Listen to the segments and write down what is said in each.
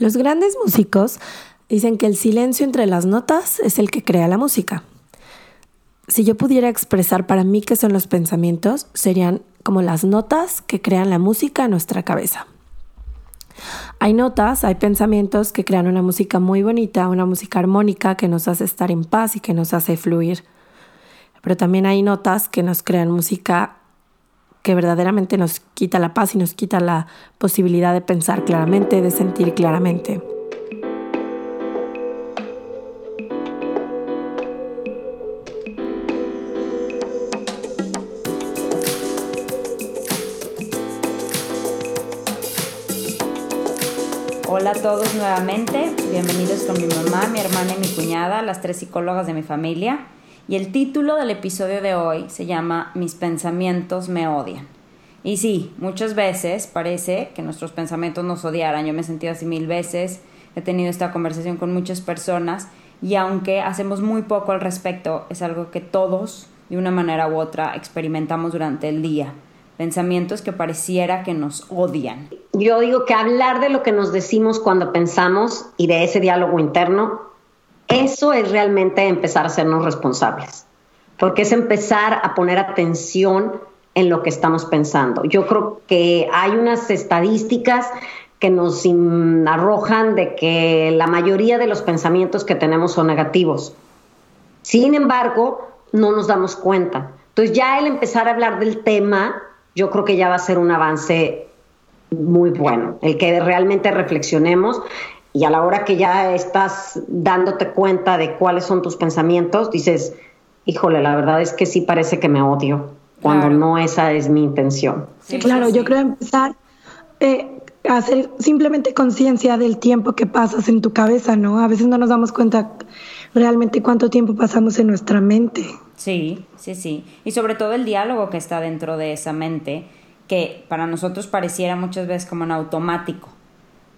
Los grandes músicos dicen que el silencio entre las notas es el que crea la música. Si yo pudiera expresar para mí qué son los pensamientos, serían como las notas que crean la música en nuestra cabeza. Hay notas, hay pensamientos que crean una música muy bonita, una música armónica que nos hace estar en paz y que nos hace fluir. Pero también hay notas que nos crean música que verdaderamente nos quita la paz y nos quita la posibilidad de pensar claramente, de sentir claramente. Hola a todos nuevamente, bienvenidos con mi mamá, mi hermana y mi cuñada, las tres psicólogas de mi familia. Y el título del episodio de hoy se llama Mis pensamientos me odian. Y sí, muchas veces parece que nuestros pensamientos nos odiaran. Yo me he sentido así mil veces, he tenido esta conversación con muchas personas y aunque hacemos muy poco al respecto, es algo que todos, de una manera u otra, experimentamos durante el día. Pensamientos que pareciera que nos odian. Yo digo que hablar de lo que nos decimos cuando pensamos y de ese diálogo interno eso es realmente empezar a hacernos responsables, porque es empezar a poner atención en lo que estamos pensando. Yo creo que hay unas estadísticas que nos arrojan de que la mayoría de los pensamientos que tenemos son negativos. Sin embargo, no nos damos cuenta. Entonces ya el empezar a hablar del tema, yo creo que ya va a ser un avance muy bueno, el que realmente reflexionemos y a la hora que ya estás dándote cuenta de cuáles son tus pensamientos, dices, híjole, la verdad es que sí parece que me odio, cuando no esa es mi intención. Sí, claro, yo creo empezar eh, a hacer simplemente conciencia del tiempo que pasas en tu cabeza, ¿no? A veces no nos damos cuenta realmente cuánto tiempo pasamos en nuestra mente. Sí, sí, sí. Y sobre todo el diálogo que está dentro de esa mente, que para nosotros pareciera muchas veces como en automático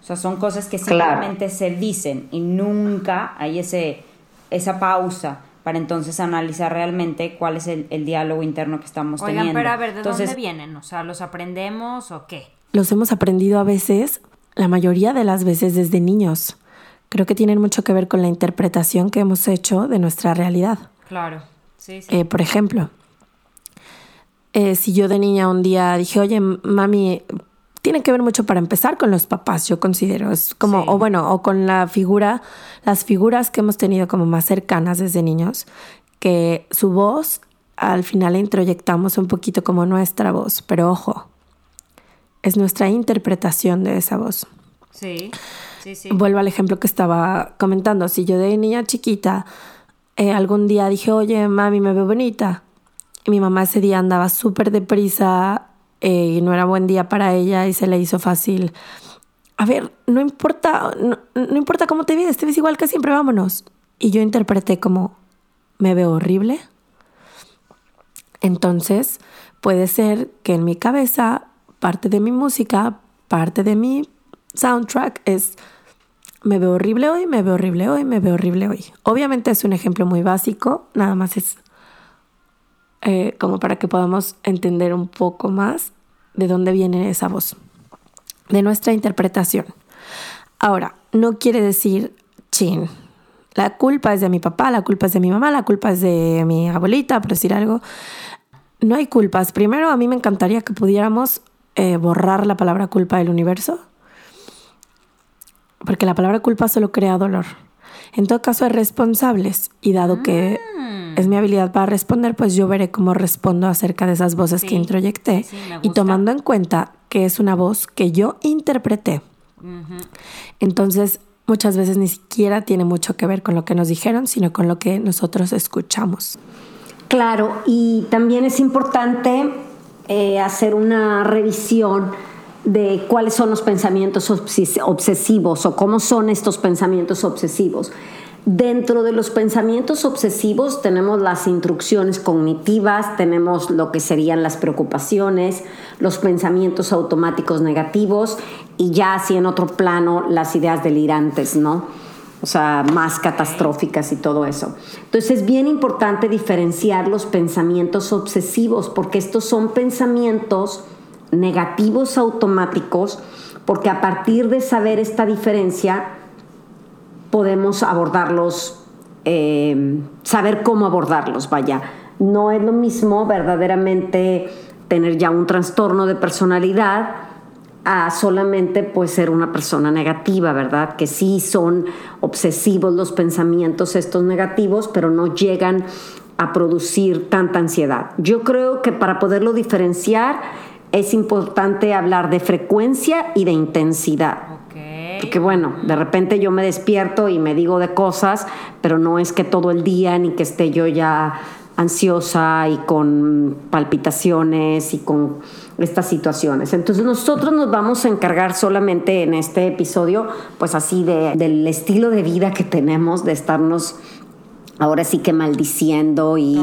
o sea, son cosas que simplemente se dicen y nunca hay ese, esa pausa para entonces analizar realmente cuál es el, diálogo interno que estamos Oigan, teniendo. pero a ver, ¿de dónde vienen? O sea, ¿los aprendemos o qué? Los hemos aprendido a veces, la mayoría de las veces desde niños. Creo que tienen mucho que ver con la interpretación que hemos hecho de nuestra realidad. Claro, sí, sí. Eh, por ejemplo, eh, si yo de niña un día dije, oye, mami, tiene que ver mucho para empezar con los papás, yo considero. Es como, o bueno, o con la figura, las figuras que hemos tenido como más cercanas desde niños, que su voz al final la introyectamos un poquito como nuestra voz, pero ojo, es nuestra interpretación de esa voz. Sí, sí, sí. Vuelvo al ejemplo que estaba comentando. Si yo de niña chiquita eh, algún día dije, oye, mami, me veo bonita. Y mi mamá ese día andaba súper deprisa eh, y no era buen día para ella y se le hizo fácil. A ver, no importa, no, importa cómo te ves, te ves igual que siempre, vámonos. Y yo interpreté como, ¿me veo horrible? Entonces, puede ser que en mi cabeza, parte de mi música, parte de mi soundtrack es, me veo horrible hoy, me veo horrible hoy, me veo horrible hoy. Obviamente es un ejemplo muy básico, nada más es eh, como para que podamos entender un poco más de dónde viene esa voz, de nuestra interpretación. Ahora, no quiere decir, chin, la culpa es de mi papá, la culpa es de mi mamá, la culpa es de mi abuelita, por decir algo. No hay culpas. Primero, a mí me encantaría que pudiéramos eh, borrar la palabra culpa del universo, porque la palabra culpa solo crea dolor. En todo caso, hay responsables y dado que mm es mi habilidad para responder, pues yo veré cómo respondo acerca de esas voces que introyecté. Y tomando en cuenta que es una voz que yo interpreté. Entonces, muchas veces ni siquiera tiene mucho que ver con lo que nos dijeron, sino con lo que nosotros escuchamos. Claro, y también es importante eh, hacer una revisión de cuáles son los pensamientos obsesivos o cómo son estos pensamientos obsesivos. Dentro de los pensamientos obsesivos tenemos las instrucciones cognitivas, tenemos lo que serían las preocupaciones, los pensamientos automáticos negativos y ya así en otro plano las ideas delirantes, ¿no? O sea, más catastróficas y todo eso. Entonces es bien importante diferenciar los pensamientos obsesivos porque estos son pensamientos negativos automáticos, porque a partir de saber esta diferencia podemos abordarlos, eh, saber cómo abordarlos, vaya. No es lo mismo verdaderamente tener ya un trastorno de personalidad a solamente pues ser una persona negativa, ¿verdad? Que sí son obsesivos los pensamientos estos negativos, pero no llegan a producir tanta ansiedad. Yo creo que para poderlo diferenciar es importante hablar de frecuencia y de intensidad. Porque bueno, de repente yo me despierto y me digo de cosas, pero no es que todo el día ni que esté yo ya ansiosa y con palpitaciones y con estas situaciones. Entonces nosotros nos vamos a encargar solamente en este episodio, pues así de, del estilo de vida que tenemos, de estarnos ahora sí que maldiciendo y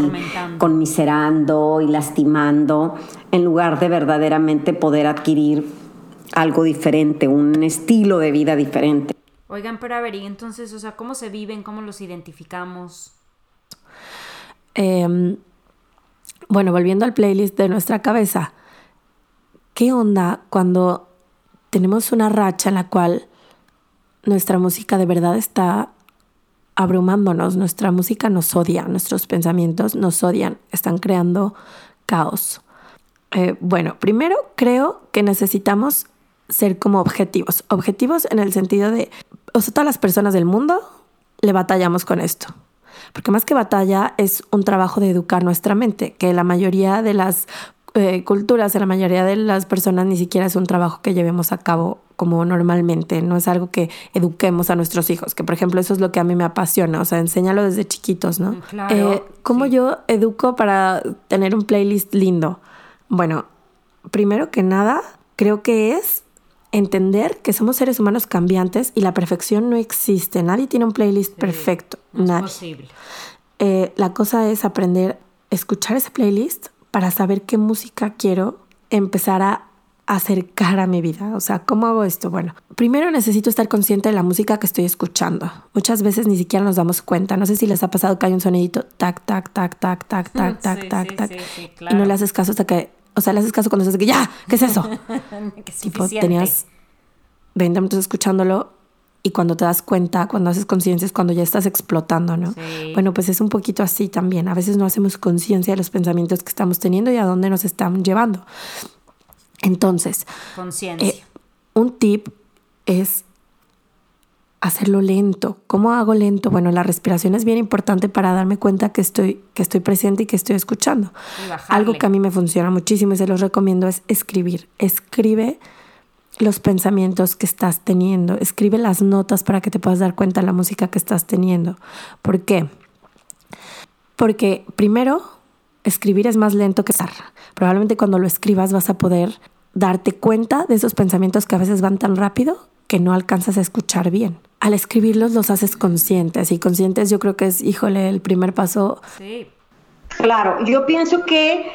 conmiserando y lastimando, en lugar de verdaderamente poder adquirir algo diferente, un estilo de vida diferente. Oigan, pero a ver, y entonces, o sea, ¿cómo se viven? ¿Cómo los identificamos? Em, bueno, volviendo al playlist de nuestra cabeza, ¿qué onda cuando tenemos una racha en la cual nuestra música de verdad está abrumándonos, nuestra música nos odia, nuestros pensamientos nos odian, están creando caos? Eh, bueno, primero creo que necesitamos ser como objetivos, objetivos en el sentido de, o sea, todas las personas del mundo le batallamos con esto. Porque más que batalla es un trabajo de educar nuestra mente, que la mayoría de las eh, culturas, de la mayoría de las personas ni siquiera es un trabajo que llevemos a cabo como normalmente, no es algo que eduquemos a nuestros hijos, que por ejemplo eso es lo que a mí me apasiona, o sea, enséñalo desde chiquitos, ¿no? Mm, claro, eh, ¿Cómo yo educo para tener un playlist lindo? Bueno, primero que nada, creo que es entender que somos seres humanos cambiantes y la perfección no existe. Nadie tiene un playlist perfecto. No es posible. Eh, la cosa es aprender a escuchar ese playlist para saber qué música quiero empezar a acercar a mi vida. O sea, ¿cómo hago esto? Bueno, primero necesito estar consciente de la música que estoy escuchando. Muchas veces ni siquiera nos damos cuenta. No sé si les ha pasado que hay un sonidito tac, tac, tac, tac, tac, tac, sí, tac, sí, tac, tac. Sí, claro. Y no le haces caso hasta que, o sea, le haces caso cuando dices que ya, ¿qué es eso? que tipo, tenías 20 minutos escuchándolo y cuando te das cuenta, cuando haces conciencia es cuando ya estás explotando, ¿no? Bueno, pues es un poquito así también. A veces no hacemos conciencia de los pensamientos que estamos teniendo y a dónde nos están llevando. Entonces, conciencia. Eh, un tip es hacerlo lento. ¿Cómo hago lento? Bueno, la respiración es bien importante para darme cuenta que estoy, que estoy presente y que estoy escuchando. Algo que a mí me funciona muchísimo y se los recomiendo es escribir. Escribe los pensamientos que estás teniendo. Escribe las notas para que te puedas dar cuenta de la música que estás teniendo. ¿Por qué? Porque primero, escribir es más lento que estar. Probablemente cuando lo escribas vas a poder darte cuenta de esos pensamientos que a veces van tan rápido que no alcanzas a escuchar bien al escribirlos los haces conscientes y conscientes yo creo que es, híjole, el primer paso. Sí. Claro, yo pienso que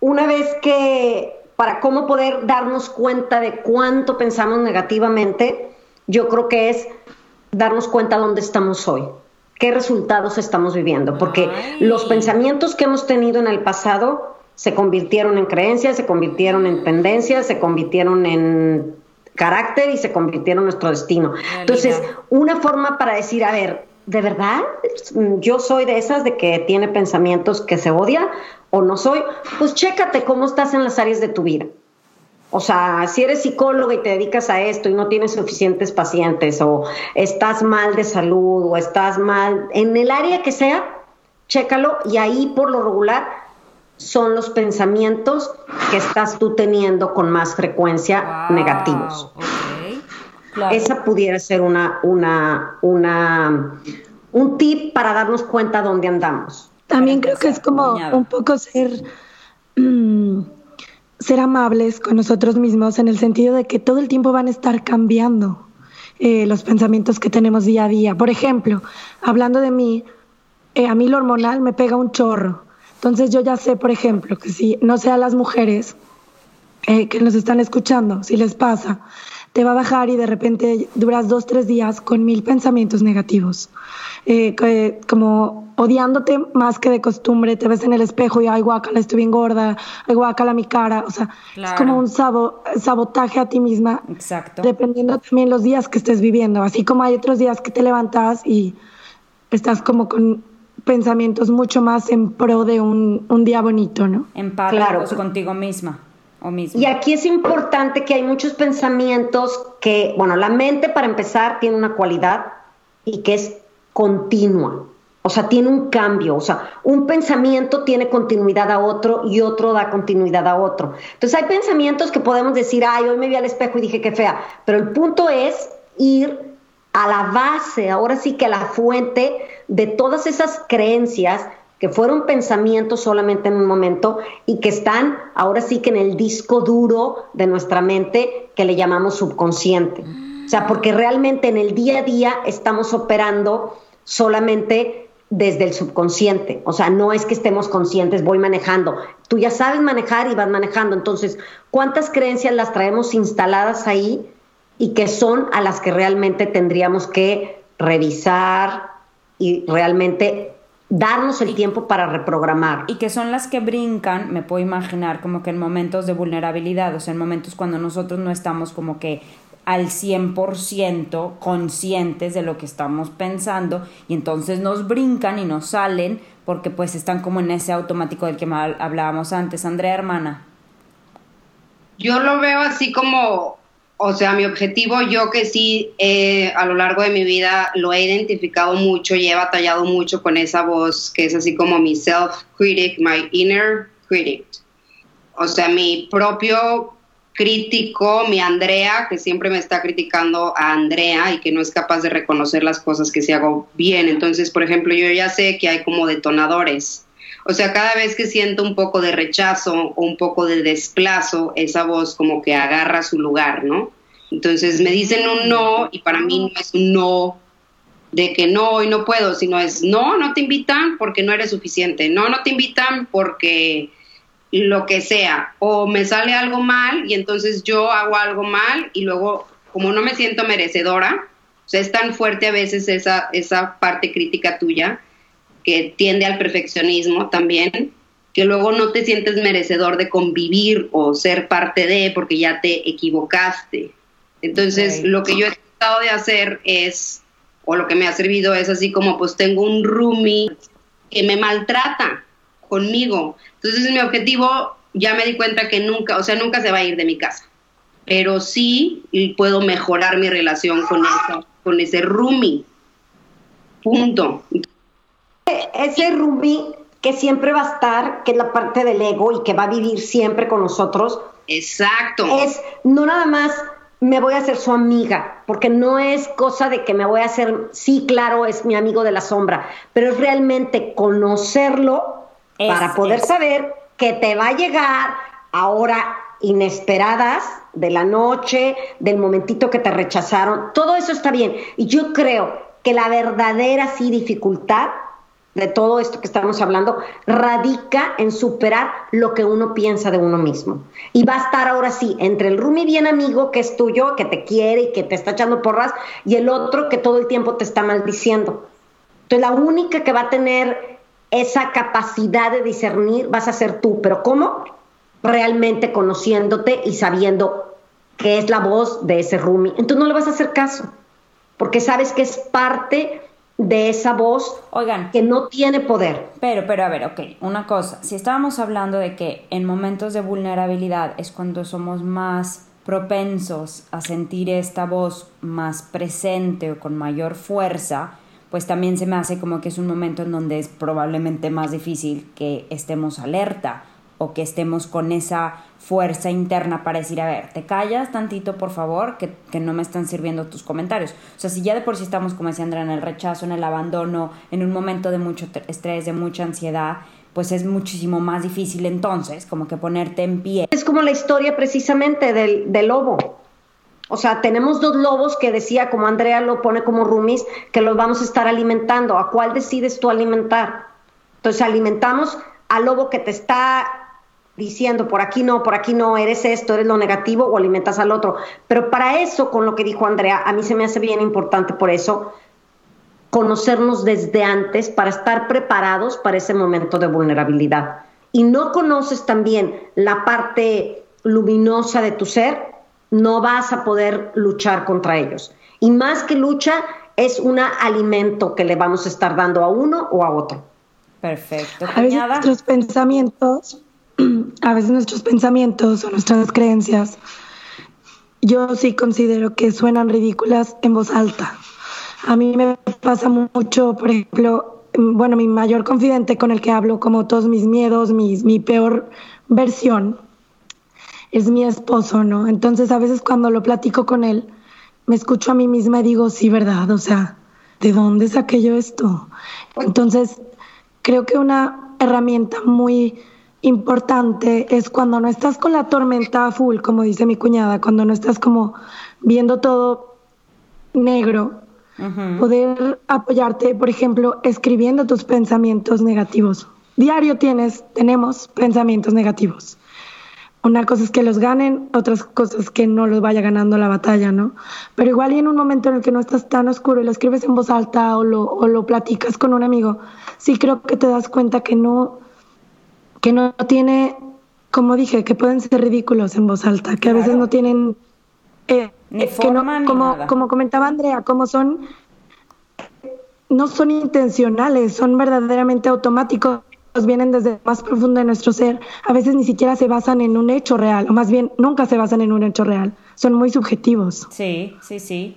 una vez que, para cómo poder darnos cuenta de cuánto pensamos negativamente, yo creo que es darnos cuenta dónde estamos hoy, qué resultados estamos viviendo, porque los pensamientos que hemos tenido en el pasado se convirtieron en creencias, se convirtieron en tendencias, se convirtieron en carácter y se convirtieron en nuestro destino. Entonces, una forma para decir, a ver, ¿de verdad yo soy de esas de que tiene pensamientos que se odia o no soy? Pues chécate cómo estás en las áreas de tu vida. O sea, si eres psicólogo y te dedicas a esto y no tienes suficientes pacientes o estás mal de salud o estás mal en el área que sea, chécalo y ahí por lo regular son los pensamientos que estás tú teniendo con más frecuencia negativos. Esa pudiera ser una, una, una, un tip para darnos cuenta dónde andamos. También creo que es como un poco ser, mm, ser amables con nosotros mismos en el sentido de que todo el tiempo van a estar cambiando eh, los pensamientos que tenemos día a día. Por ejemplo, hablando de mí, eh, a mí lo hormonal me pega un chorro entonces yo ya sé, por ejemplo, que si no sea las mujeres eh, que nos están escuchando, si les pasa, te va a bajar y de repente duras dos, tres días con mil pensamientos negativos, eh, como odiándote más que de costumbre, te ves en el espejo y, ay, guacala, estoy bien gorda, ay, guacala, mi cara, o sea, es como un sabotaje a ti misma. Exacto. Dependiendo también los días que estés viviendo, así como hay otros días que te levantas y estás como con pensamientos mucho más en pro de un, día bonito, ¿no? En paz claro. contigo misma. Y aquí es importante que hay muchos pensamientos que, bueno, la mente para empezar tiene una cualidad y que es continua. O sea, tiene un cambio, o sea, un pensamiento tiene continuidad a otro y otro da continuidad a otro. Entonces hay pensamientos que podemos decir, ay, hoy me vi al espejo y dije que fea, pero el punto es ir a la base, ahora sí que a la fuente de todas esas creencias que fueron pensamientos solamente en un momento y que están ahora sí que en el disco duro de nuestra mente que le llamamos subconsciente. O sea, porque realmente en el día a día estamos operando solamente desde el subconsciente. O sea, no es que estemos conscientes, voy manejando. Tú ya sabes manejar y vas manejando. Entonces, ¿cuántas creencias las traemos instaladas ahí y que son a las que realmente tendríamos que revisar y realmente darnos el tiempo para reprogramar. Y que son las que brincan, me puedo imaginar, como que en momentos de vulnerabilidad, o sea, en momentos cuando nosotros no estamos como que al 100% conscientes de lo que estamos pensando y entonces nos brincan y nos salen porque pues están como en ese automático del que hablábamos antes. Andrea, hermana. Yo lo veo así como o sea, mi objetivo, yo que sí eh, a lo largo de mi vida lo he identificado mucho y he batallado mucho con esa voz que es así como mi self-critic, my inner critic. O sea, mi propio crítico, mi Andrea, que siempre me está criticando a Andrea y que no es capaz de reconocer las cosas que se hago bien. Entonces, por ejemplo, yo ya sé que hay como detonadores o sea, cada vez que siento un poco de rechazo o un poco de desplazo, esa voz como que agarra su lugar, ¿no? Entonces me dicen un no y para mí no es un no de que no, hoy no puedo, sino es no, no te invitan porque no eres suficiente, no, no te invitan porque lo que sea, o me sale algo mal y entonces yo hago algo mal y luego como no me siento merecedora, o sea, es tan fuerte a veces esa, esa parte crítica tuya que tiende al perfeccionismo también, que luego no te sientes merecedor de convivir o ser parte de porque ya te equivocaste. Entonces, lo que yo he tratado de hacer es, o lo que me ha servido es así como, pues tengo un roomie que me maltrata conmigo. Entonces, mi objetivo, ya me di cuenta que nunca, o sea, nunca se va a ir de mi casa, pero sí puedo mejorar mi relación con, con ese roomie. Punto ese Rumi que siempre va a estar, que es la parte del ego y que va a vivir siempre con nosotros. Exacto. Es no nada más me voy a hacer su amiga, porque no es cosa de que me voy a hacer, sí, claro, es mi amigo de la sombra, pero es realmente conocerlo para poder saber que te va a llegar ahora inesperadas de la noche, del momentito que te rechazaron, todo eso está bien. Y yo creo que la verdadera sí dificultad de todo esto que estamos hablando radica en superar lo que uno piensa de uno mismo. Y va a estar ahora sí entre el Rumi bien amigo que es tuyo, que te quiere y que te está echando porras, y el otro que todo el tiempo te está maldiciendo. Entonces la única que va a tener esa capacidad de discernir vas a ser tú, pero ¿cómo? Realmente conociéndote y sabiendo que es la voz de ese Rumi. Entonces no le vas a hacer caso, porque sabes que es parte de esa voz Oigan, que no tiene poder. Pero, pero a ver, ok, una cosa, si estábamos hablando de que en momentos de vulnerabilidad es cuando somos más propensos a sentir esta voz más presente o con mayor fuerza, pues también se me hace como que es un momento en donde es probablemente más difícil que estemos alerta o que estemos con esa fuerza interna para decir, a ver, te callas tantito, por favor, que, no me están sirviendo tus comentarios. O sea, si ya de por sí estamos, como decía Andrea, en el rechazo, en el abandono, en un momento de mucho estrés, de mucha ansiedad, pues es muchísimo más difícil entonces, como que ponerte en pie. Es como la historia precisamente del, del lobo. O sea, tenemos dos lobos que decía, como Andrea lo pone como rumis, que los vamos a estar alimentando. ¿A cuál decides tú alimentar? Entonces alimentamos al lobo que te está diciendo por aquí no, por aquí no, eres esto, eres lo negativo o alimentas al otro. Pero para eso, con lo que dijo Andrea, a mí se me hace bien importante por eso conocernos desde antes para estar preparados para ese momento de vulnerabilidad. Y no conoces también la parte luminosa de tu ser, no vas a poder luchar contra ellos. Y más que lucha, es un alimento que le vamos a estar dando a uno o a otro. Perfecto. A veces nuestros pensamientos, a veces nuestros pensamientos o nuestras creencias, yo sí considero que suenan ridículas en voz alta. A mí me pasa mucho, por ejemplo, bueno, mi mayor confidente con el que hablo, como todos mis miedos, mi peor versión, es mi esposo, ¿no? Entonces a veces cuando lo platico con él, me escucho a mí misma y digo, sí, ¿verdad? O sea, ¿de dónde saqué yo esto? Entonces, creo que una herramienta muy importante es cuando no estás con la tormenta full, como dice mi cuñada, cuando no estás como viendo todo negro, poder apoyarte, por ejemplo, escribiendo tus pensamientos negativos. Diario tienes, tenemos pensamientos negativos. Una cosa es que los ganen, otras cosas que no los vaya ganando la batalla, ¿no? Pero igual y en un momento en el que no estás tan oscuro y lo escribes en voz alta o lo, o lo platicas con un amigo, sí creo que te das cuenta que no, que no tiene, como dije, que pueden ser ridículos en voz alta, que a veces no tienen... Eh, que no, como, como comentaba Andrea, como son no son intencionales, son verdaderamente automáticos vienen desde más profundo de nuestro ser, a veces ni siquiera se basan en un hecho real, o más bien nunca se basan en un hecho real, son muy subjetivos. Sí, sí, sí.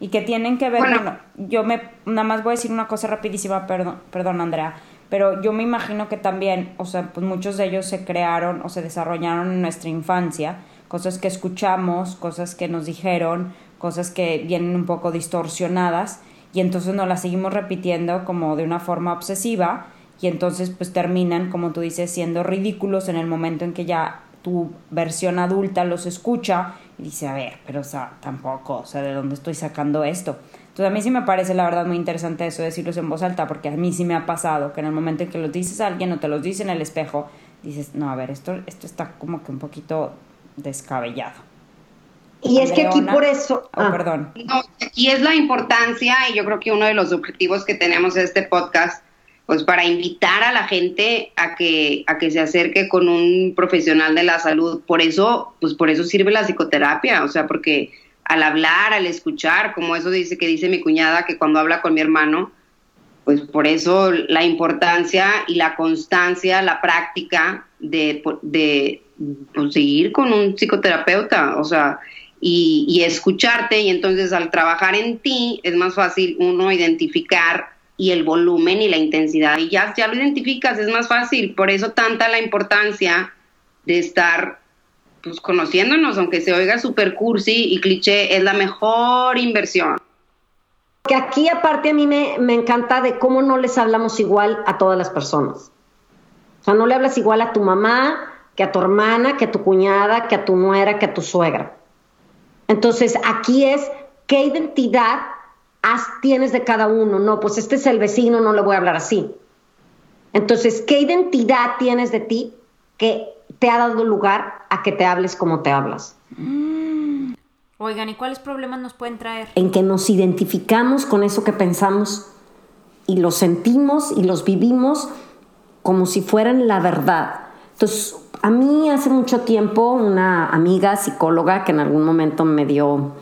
Y que tienen que ver, bueno, yo me, nada más voy a decir una cosa rapidísima, perdón, perdón Andrea, pero yo me imagino que también, o sea, pues muchos de ellos se crearon o se desarrollaron en nuestra infancia, cosas que escuchamos, cosas que nos dijeron, cosas que vienen un poco distorsionadas y entonces nos las seguimos repitiendo como de una forma obsesiva y entonces pues terminan, como tú dices, siendo ridículos en el momento en que ya tu versión adulta los escucha y dice, a ver, pero o sea, tampoco, o sea, ¿de dónde estoy sacando esto? Entonces a mí sí me parece la verdad muy interesante eso de decirlos en voz alta, porque a mí sí me ha pasado que en el momento en que los dices a alguien o te los dice en el espejo, dices, no, a ver, esto, esto está como que un poquito descabellado. Y es que aquí por eso... Oh, ah. perdón. No, aquí es la importancia y yo creo que uno de los objetivos que tenemos de este podcast pues para invitar a la gente a que, a que se acerque con un profesional de la salud. Por eso, pues por eso sirve la psicoterapia, o sea, porque al hablar, al escuchar, como eso dice que dice mi cuñada, que cuando habla con mi hermano, pues por eso la importancia y la constancia, la práctica de, de seguir con un psicoterapeuta, o sea, y, y escucharte, y entonces al trabajar en ti es más fácil uno identificar y el volumen y la intensidad y ya, ya lo identificas, es más fácil, por eso tanta la importancia de estar pues conociéndonos, aunque se oiga super cursi y cliché, es la mejor inversión. Que aquí aparte a mí me, me encanta de cómo no les hablamos igual a todas las personas. O sea, no le hablas igual a tu mamá, que a tu hermana, que a tu cuñada, que a tu nuera, que a tu suegra. Entonces, aquí es qué identidad tienes de cada uno. No, pues este es el vecino, no le voy a hablar así. Entonces, ¿qué identidad tienes de ti que te ha dado lugar a que te hables como te hablas? Mm. Oigan, ¿y cuáles problemas nos pueden traer? En que nos identificamos con eso que pensamos y lo sentimos y los vivimos como si fueran la verdad. Entonces, a mí hace mucho tiempo una amiga psicóloga que en algún momento me dio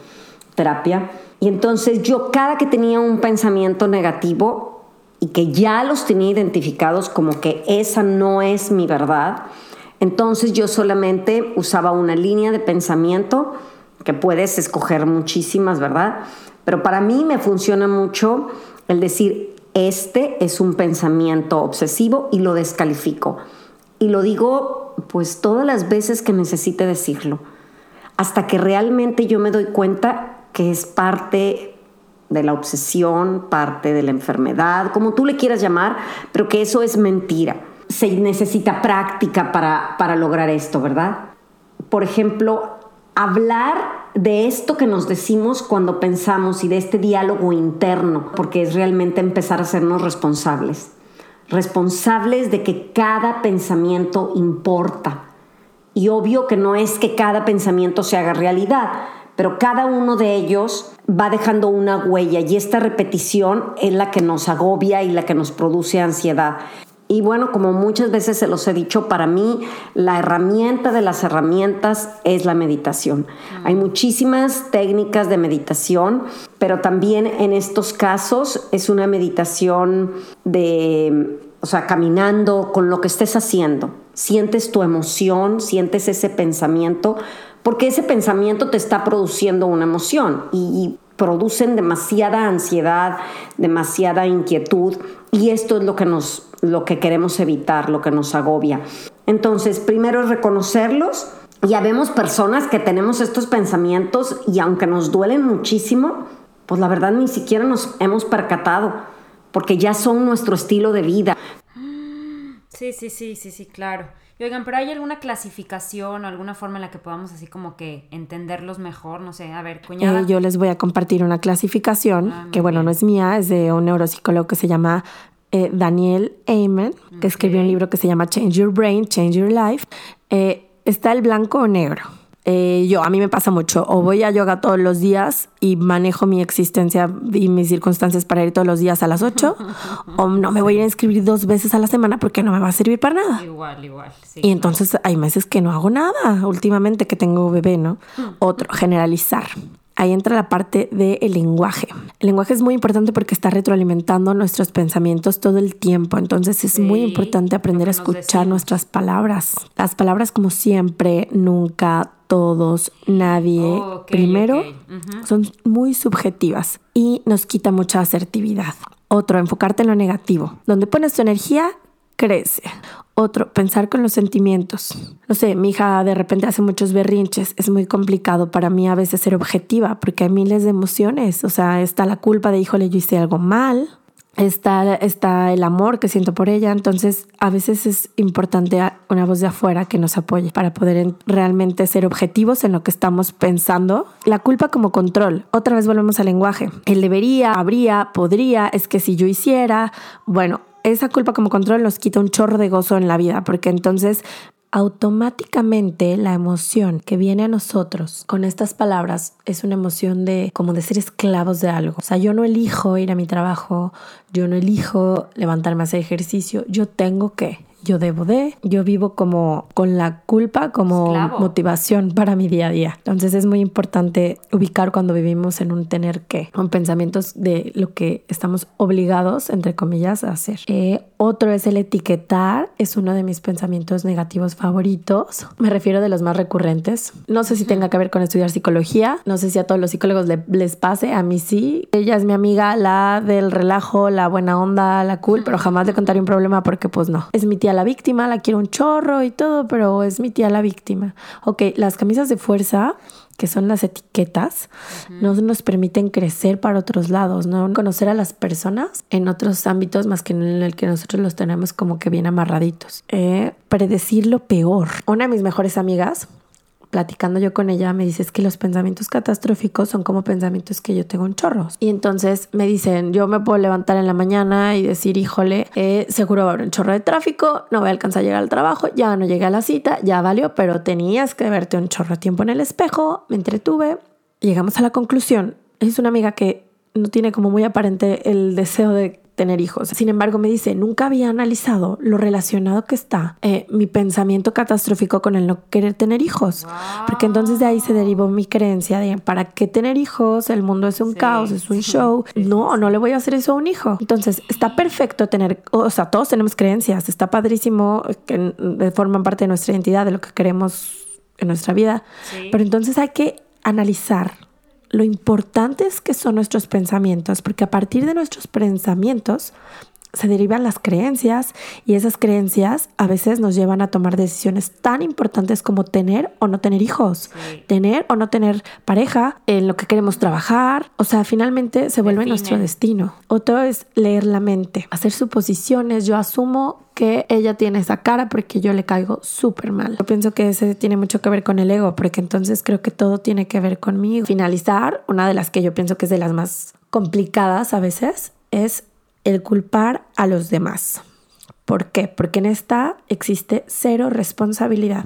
terapia, y entonces yo cada que tenía un pensamiento negativo y que ya los tenía identificados como que esa no es mi verdad, entonces yo solamente usaba una línea de pensamiento, que puedes escoger muchísimas, ¿verdad? Pero para mí me funciona mucho el decir, este es un pensamiento obsesivo y lo descalifico. Y lo digo pues todas las veces que necesite decirlo, hasta que realmente yo me doy cuenta que es parte de la obsesión, parte de la enfermedad, como tú le quieras llamar, pero que eso es mentira. Se necesita práctica para, para lograr esto, ¿verdad? Por ejemplo, hablar de esto que nos decimos cuando pensamos y de este diálogo interno, porque es realmente empezar a hacernos responsables. responsables de que cada pensamiento importa. Y obvio que no es que cada pensamiento se haga realidad, pero cada uno de ellos va dejando una huella y esta repetición es la que nos agobia y la que nos produce ansiedad. Y bueno, como muchas veces se los he dicho, para mí la herramienta de las herramientas es la meditación. Hay muchísimas técnicas de meditación, pero también en estos casos es una meditación de, o sea, caminando con lo que estés haciendo. Sientes tu emoción, sientes ese pensamiento, porque ese pensamiento te está produciendo una emoción y, producen demasiada ansiedad, demasiada inquietud y esto es lo que nos lo que queremos evitar, lo que nos agobia. Entonces, primero es reconocerlos. Ya vemos personas que tenemos estos pensamientos y aunque nos duelen muchísimo, pues la verdad ni siquiera nos hemos percatado, porque ya son nuestro estilo de vida. Sí, sí, sí, sí, sí, claro. Y oigan, pero ¿hay alguna clasificación o alguna forma en la que podamos así como que entenderlos mejor? No sé, a ver, cuñada. Eh, yo les voy a compartir una clasificación ah, que, bueno, no es mía, es de un neuropsicólogo que se llama eh, Daniel Amen, que escribió un libro que se llama Change Your Brain, Change Your Life. Eh, está el blanco o negro. Eh, yo, a mí me pasa mucho, o voy a yoga todos los días y manejo mi existencia y mis circunstancias para ir todos los días a las 8, o no me voy a inscribir dos veces a la semana porque no me va a servir para nada. Igual, igual. y entonces hay meses que no hago nada, últimamente que tengo bebé, ¿no? Otro, generalizar. Ahí entra la parte del lenguaje. El lenguaje es muy importante porque está retroalimentando nuestros pensamientos todo el tiempo. Entonces es muy importante aprender a escuchar nuestras palabras. Las palabras como siempre, nunca, todos, nadie, primero, son muy subjetivas y nos quita mucha asertividad. Otro, enfocarte en lo negativo. Donde pones tu energía, crece. Otro, pensar con los sentimientos. No sé, mi hija de repente hace muchos berrinches. Es muy complicado para mí a veces ser objetiva porque hay miles de emociones. O sea, está la culpa de, híjole, yo hice algo mal está, está el amor que siento por ella. Entonces, a veces es importante una voz de afuera que nos apoye para poder realmente ser objetivos en lo que estamos pensando. La culpa como control. Otra vez volvemos al lenguaje. El debería, habría, podría, es que si yo hiciera, bueno, esa culpa como control nos quita un chorro de gozo en la vida, porque entonces automáticamente la emoción que viene a nosotros con estas palabras es una emoción de como de ser esclavos de algo. O sea, yo no elijo ir a mi trabajo, yo no elijo levantarme a hacer ejercicio, yo tengo que yo debo de, yo vivo como con la culpa como motivación para mi día a día. Entonces es muy importante ubicar cuando vivimos en un tener que, con pensamientos de lo que estamos obligados, entre comillas, a hacer. Eh, otro es el etiquetar, es uno de mis pensamientos negativos favoritos. Me refiero de los más recurrentes. No sé si tenga que ver con estudiar psicología, no sé si a todos los psicólogos les pase, a mí sí. Ella es mi amiga, la del relajo, la buena onda, la cool, pero jamás le contaré un problema porque pues no. Es mi tía la víctima, la quiero un chorro y todo, pero es mi tía la víctima. Ok, las camisas de fuerza, que son las etiquetas, no nos permiten crecer para otros lados, no conocer a las personas en otros ámbitos más que en el que nosotros los tenemos como que bien amarraditos. Eh, predecir lo peor. Una de mis mejores amigas, platicando yo con ella, me dice que los pensamientos catastróficos son como pensamientos que yo tengo en chorros. Y entonces me dicen, yo me puedo levantar en la mañana y decir, híjole, eh, seguro va a haber un chorro de tráfico, no voy a alcanzar a llegar al trabajo, ya no llegué a la cita, ya valió, pero tenías que verte un chorro de tiempo en el espejo, me entretuve. Llegamos a la conclusión, es una amiga que no tiene como muy aparente el deseo de tener hijos. Sin embargo, me dice, nunca había analizado lo relacionado que está eh, mi pensamiento catastrófico con el no querer tener hijos. Porque entonces de ahí se derivó mi creencia de, ¿para qué tener hijos? El mundo es un caos, es un show. No, no le voy a hacer eso a un hijo. Entonces, está perfecto tener, o sea, todos tenemos creencias, está padrísimo que forman parte de nuestra identidad, de lo que queremos en nuestra vida. Pero entonces hay que analizar lo importantes que son nuestros pensamientos, porque a partir de nuestros pensamientos se derivan las creencias y esas creencias a veces nos llevan a tomar decisiones tan importantes como tener o no tener hijos, tener o no tener pareja, en lo que queremos trabajar, o sea, finalmente se vuelve nuestro destino. Otro es leer la mente, hacer suposiciones, yo asumo que ella tiene esa cara porque yo le caigo súper mal. Yo pienso que ese tiene mucho que ver con el ego, porque entonces creo que todo tiene que ver conmigo. Finalizar, una de las que yo pienso que es de las más complicadas a veces, es el culpar a los demás. ¿Por qué? Porque en esta existe cero responsabilidad.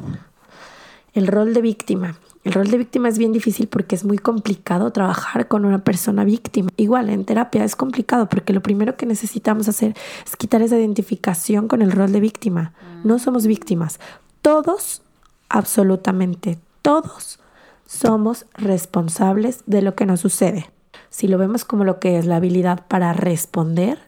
El rol de víctima. El rol de víctima es bien difícil porque es muy complicado trabajar con una persona víctima. Igual en terapia es complicado porque lo primero que necesitamos hacer es quitar esa identificación con el rol de víctima. No somos víctimas. Todos, absolutamente todos, somos responsables de lo que nos sucede. Si lo vemos como lo que es la habilidad para responder,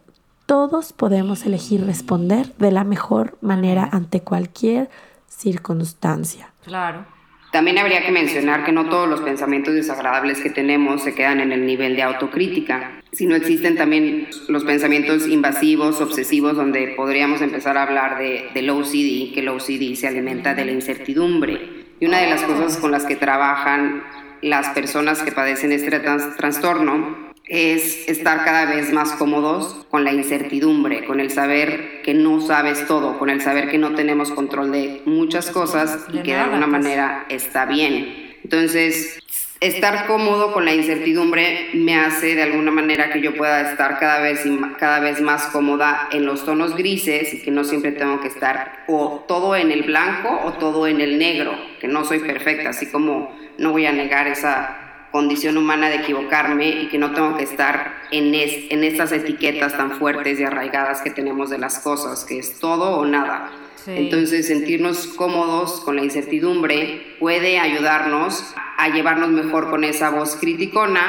todos podemos elegir responder de la mejor manera ante cualquier circunstancia. Claro. También habría que mencionar que no todos los pensamientos desagradables que tenemos se quedan en el nivel de autocrítica, sino existen también los pensamientos invasivos, obsesivos, donde podríamos empezar a hablar de, del OCD, que el OCD se alimenta de la incertidumbre. Y una de las cosas con las que trabajan las personas que padecen este trastorno es estar cada vez más cómodos con la incertidumbre, con el saber que no sabes todo, con el saber que no tenemos control de muchas cosas y que de alguna pues. manera está bien. Entonces, estar cómodo con la incertidumbre me hace de alguna manera que yo pueda estar cada vez, cada vez más cómoda en los tonos grises y que no siempre tengo que estar o todo en el blanco o todo en el negro, que no soy perfecta, así como no voy a negar esa condición humana de equivocarme y que no tengo que estar en, en estas etiquetas tan fuertes y arraigadas que tenemos de las cosas, que es todo o nada. Entonces, sentirnos cómodos con la incertidumbre puede ayudarnos a llevarnos mejor con esa voz criticona.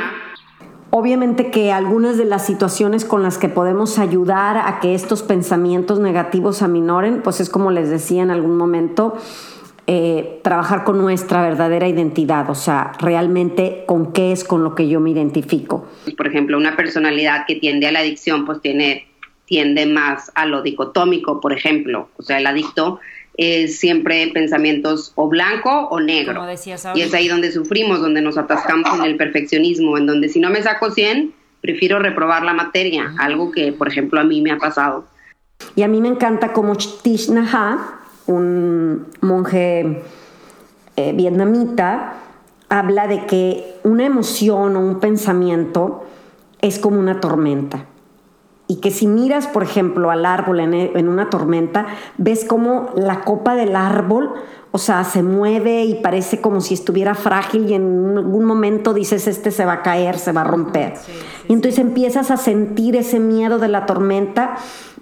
Obviamente que algunas de las situaciones con las que podemos ayudar a que estos pensamientos negativos aminoren, pues es como les decía en algún momento, eh, trabajar con nuestra verdadera identidad, o sea, realmente con qué es con lo que yo me identifico. Por ejemplo, una personalidad que tiende a la adicción, pues tiene, tiende más a lo dicotómico, por ejemplo, o sea, el adicto es siempre pensamientos o blanco o negro. y es ahí donde sufrimos, donde nos atascamos en el perfeccionismo, en donde si no me saco 100, prefiero reprobar la materia, algo que, por ejemplo, a mí me ha pasado. Y a mí me encanta como Tish un monje eh, vietnamita, habla de que una emoción o un pensamiento es como una tormenta. Y que si miras, por ejemplo, al árbol en, en, una tormenta, ves como la copa del árbol, o sea, se mueve y parece como si estuviera frágil y en algún momento dices, este se va a caer, se va a romper. y entonces empiezas a sentir ese miedo de la tormenta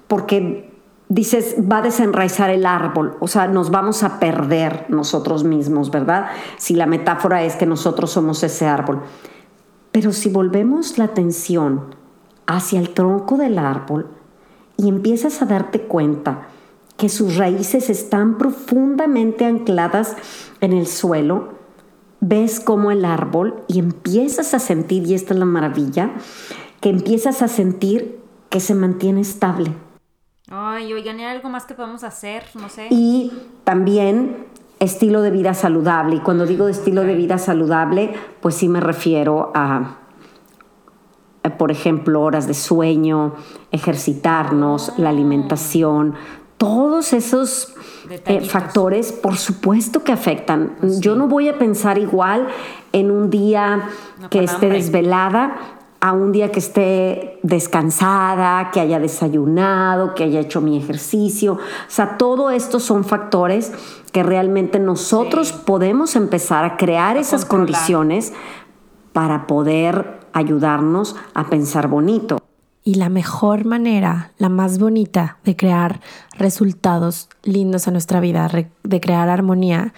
porque dices, va a desenraizar el árbol, o sea, nos vamos a perder nosotros mismos, ¿verdad? Si la metáfora es que nosotros somos ese árbol. Pero si volvemos la atención hacia el tronco del árbol y empiezas a darte cuenta que sus raíces están profundamente ancladas en el suelo, ves como el árbol y empiezas a sentir, y esta es la maravilla, que empiezas a sentir que se mantiene estable Ay, oigan, ¿hay algo más que podemos hacer? No sé. Y también estilo de vida saludable. Y cuando digo de estilo de vida saludable, pues sí me refiero a, por ejemplo, horas de sueño, ejercitarnos, la alimentación, todos esos eh, factores, por supuesto que afectan. Yo no voy a pensar igual en un día que esté desvelada a un día que esté descansada, que haya desayunado, que haya hecho mi ejercicio. O sea, todo esto son factores que realmente nosotros podemos empezar a crear esas condiciones para poder ayudarnos a pensar bonito. Y la mejor manera, la más bonita de crear resultados lindos en nuestra vida, de crear armonía,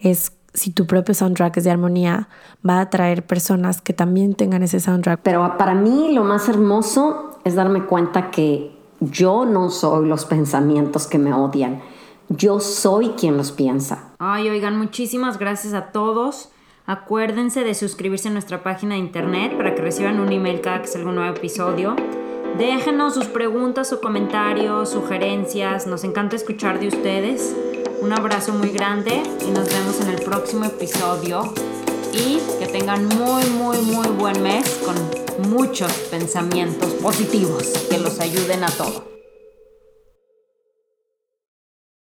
es si tu propio soundtrack es de armonía, va a atraer personas que también tengan ese soundtrack. Pero para mí lo más hermoso es darme cuenta que yo no soy los pensamientos que me odian. Yo soy quien los piensa. Ay, oigan, muchísimas gracias a todos. Acuérdense de suscribirse a nuestra página de internet para que reciban un email cada que salga un nuevo episodio. Déjenos sus preguntas o comentarios, sugerencias. Nos encanta escuchar de ustedes. Un abrazo muy grande y nos vemos en el próximo episodio. Y que tengan muy, muy, muy buen mes con muchos pensamientos positivos que los ayuden a todo.